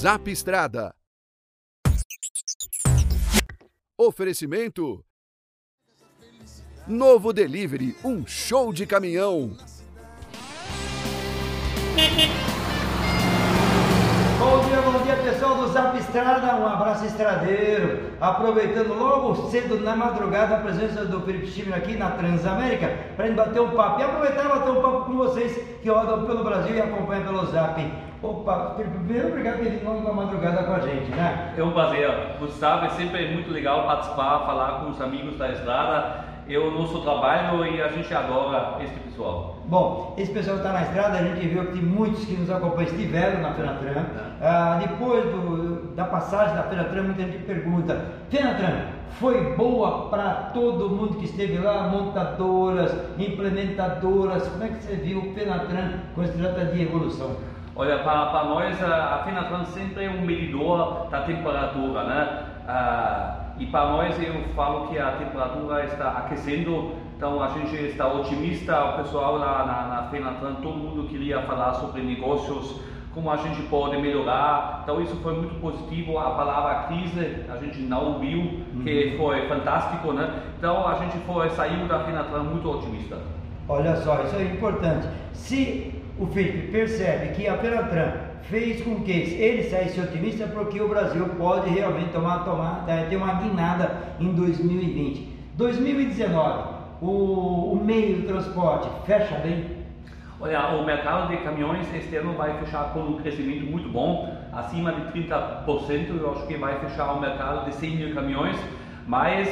Zap Estrada. Oferecimento. Novo Delivery, um show de caminhão. Bom dia, bom dia pessoal do Zap Estrada, um abraço estradeiro. Aproveitando logo cedo na madrugada a presença do Felipe Schimmer aqui na Transamérica para gente bater um papo e aproveitar e bater um papo com vocês que rodam pelo Brasil e acompanham pelo Zap. Opa, primeiro obrigado por vindo logo na madrugada com a gente, né? É um prazer. Gustavo, é sempre muito legal participar, falar com os amigos da estrada. É o nosso trabalho e a gente adora esse pessoal. Bom, esse pessoal está na estrada, a gente viu que tem muitos que nos acompanham estiveram na Fenatran. Ah, depois do, da passagem da Fenatran, muita gente pergunta: Fenatran, foi boa para todo mundo que esteve lá, montadoras, implementadoras? Como é que você viu o Fenatran quando se trata de evolução? Olha, para nós a Fenatran sempre é um medidor da temperatura, né? Ah, e para nós eu falo que a temperatura está aquecendo, então a gente está otimista, o pessoal lá na, na Fenatran, todo mundo queria falar sobre negócios, como a gente pode melhorar, então isso foi muito positivo, a palavra crise a gente não viu, que foi fantástico, né? Então a gente foi, saiu da Fenatran muito otimista. Olha só, isso é importante. Se o Felipe percebe que a Fenatran fez com que ele saísse otimista, porque o Brasil pode realmente tomar, tomar, eh, ter uma guinada em 2020. 2019, o, o meio de transporte fecha bem? Olha, o mercado de caminhões este ano vai fechar com um crescimento muito bom, acima de 30%. Eu acho que vai fechar o mercado de 100 mil caminhões, mas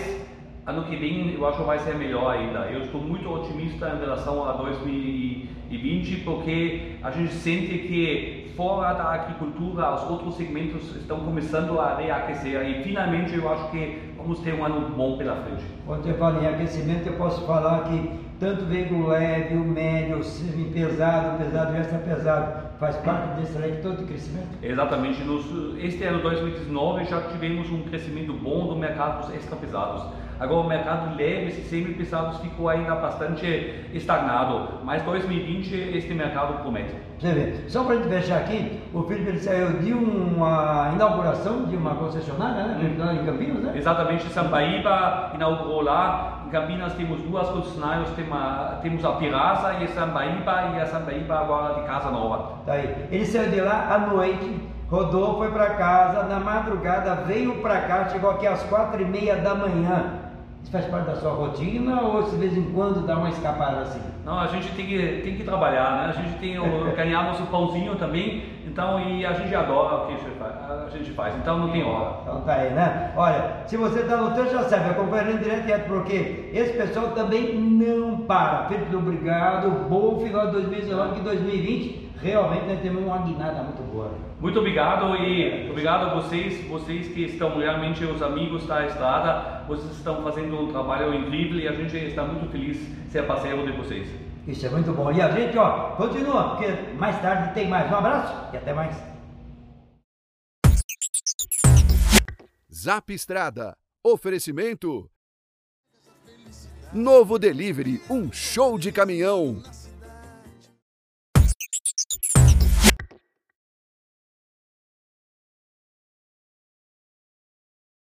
ano que vem eu acho que vai ser melhor ainda. Eu estou muito otimista em relação a 2020 porque a gente sente que fora da agricultura os outros segmentos estão começando a reaquecer e finalmente eu acho que vamos ter um ano bom pela frente. Quando você fala em aquecimento, eu posso falar que tanto veículo leve, o médio, o semi-pesado, o pesado e extra pesado faz parte desse leque todo de crescimento? Exatamente. Nos, este ano 2019 já tivemos um crescimento bom do mercado dos extra pesados. Agora o mercado leve e semi-pesados ficou ainda bastante estagnado, mas 2020 este mercado promete. Você vê, só para a gente fechar aqui, o Felipe saiu de uma inauguração de uma concessionária, né? Lá em Campinas, né? Exatamente, Sambaíba inaugurou lá. Em Campinas temos duas concessionárias, tem uma- temos a Pirasa e a Sambaíba, e a Sambaíba agora de Casa Nova. Tá aí. Ele saiu de lá à noite, rodou, foi para casa, na madrugada veio para cá, chegou aqui às quatro e meia da manhã. Isso faz parte da sua rotina ou de vez em quando dá uma escapada assim? Não, a gente tem que, tem que trabalhar, né? A gente tem o, ganhar nosso pãozinho também, então, e a gente adora o que a gente faz, então não tem hora. Então tá aí, né? Olha, se você está no trânsito, já sabe, acompanhando direto e direto, porque esse pessoal também não para. Felipe, obrigado, bom final de 2019, que 2020 realmente nós temos uma guinada muito boa. Muito obrigado e obrigado a vocês, vocês que estão realmente os amigos da estrada, vocês estão fazendo um trabalho incrível e a gente está muito feliz de ser parceiro de vocês. Isso é muito bom. E a gente, ó, continua, porque mais tarde tem mais. Um abraço e até mais. Zap Estrada. Oferecimento. Novo Delivery, um show de caminhão.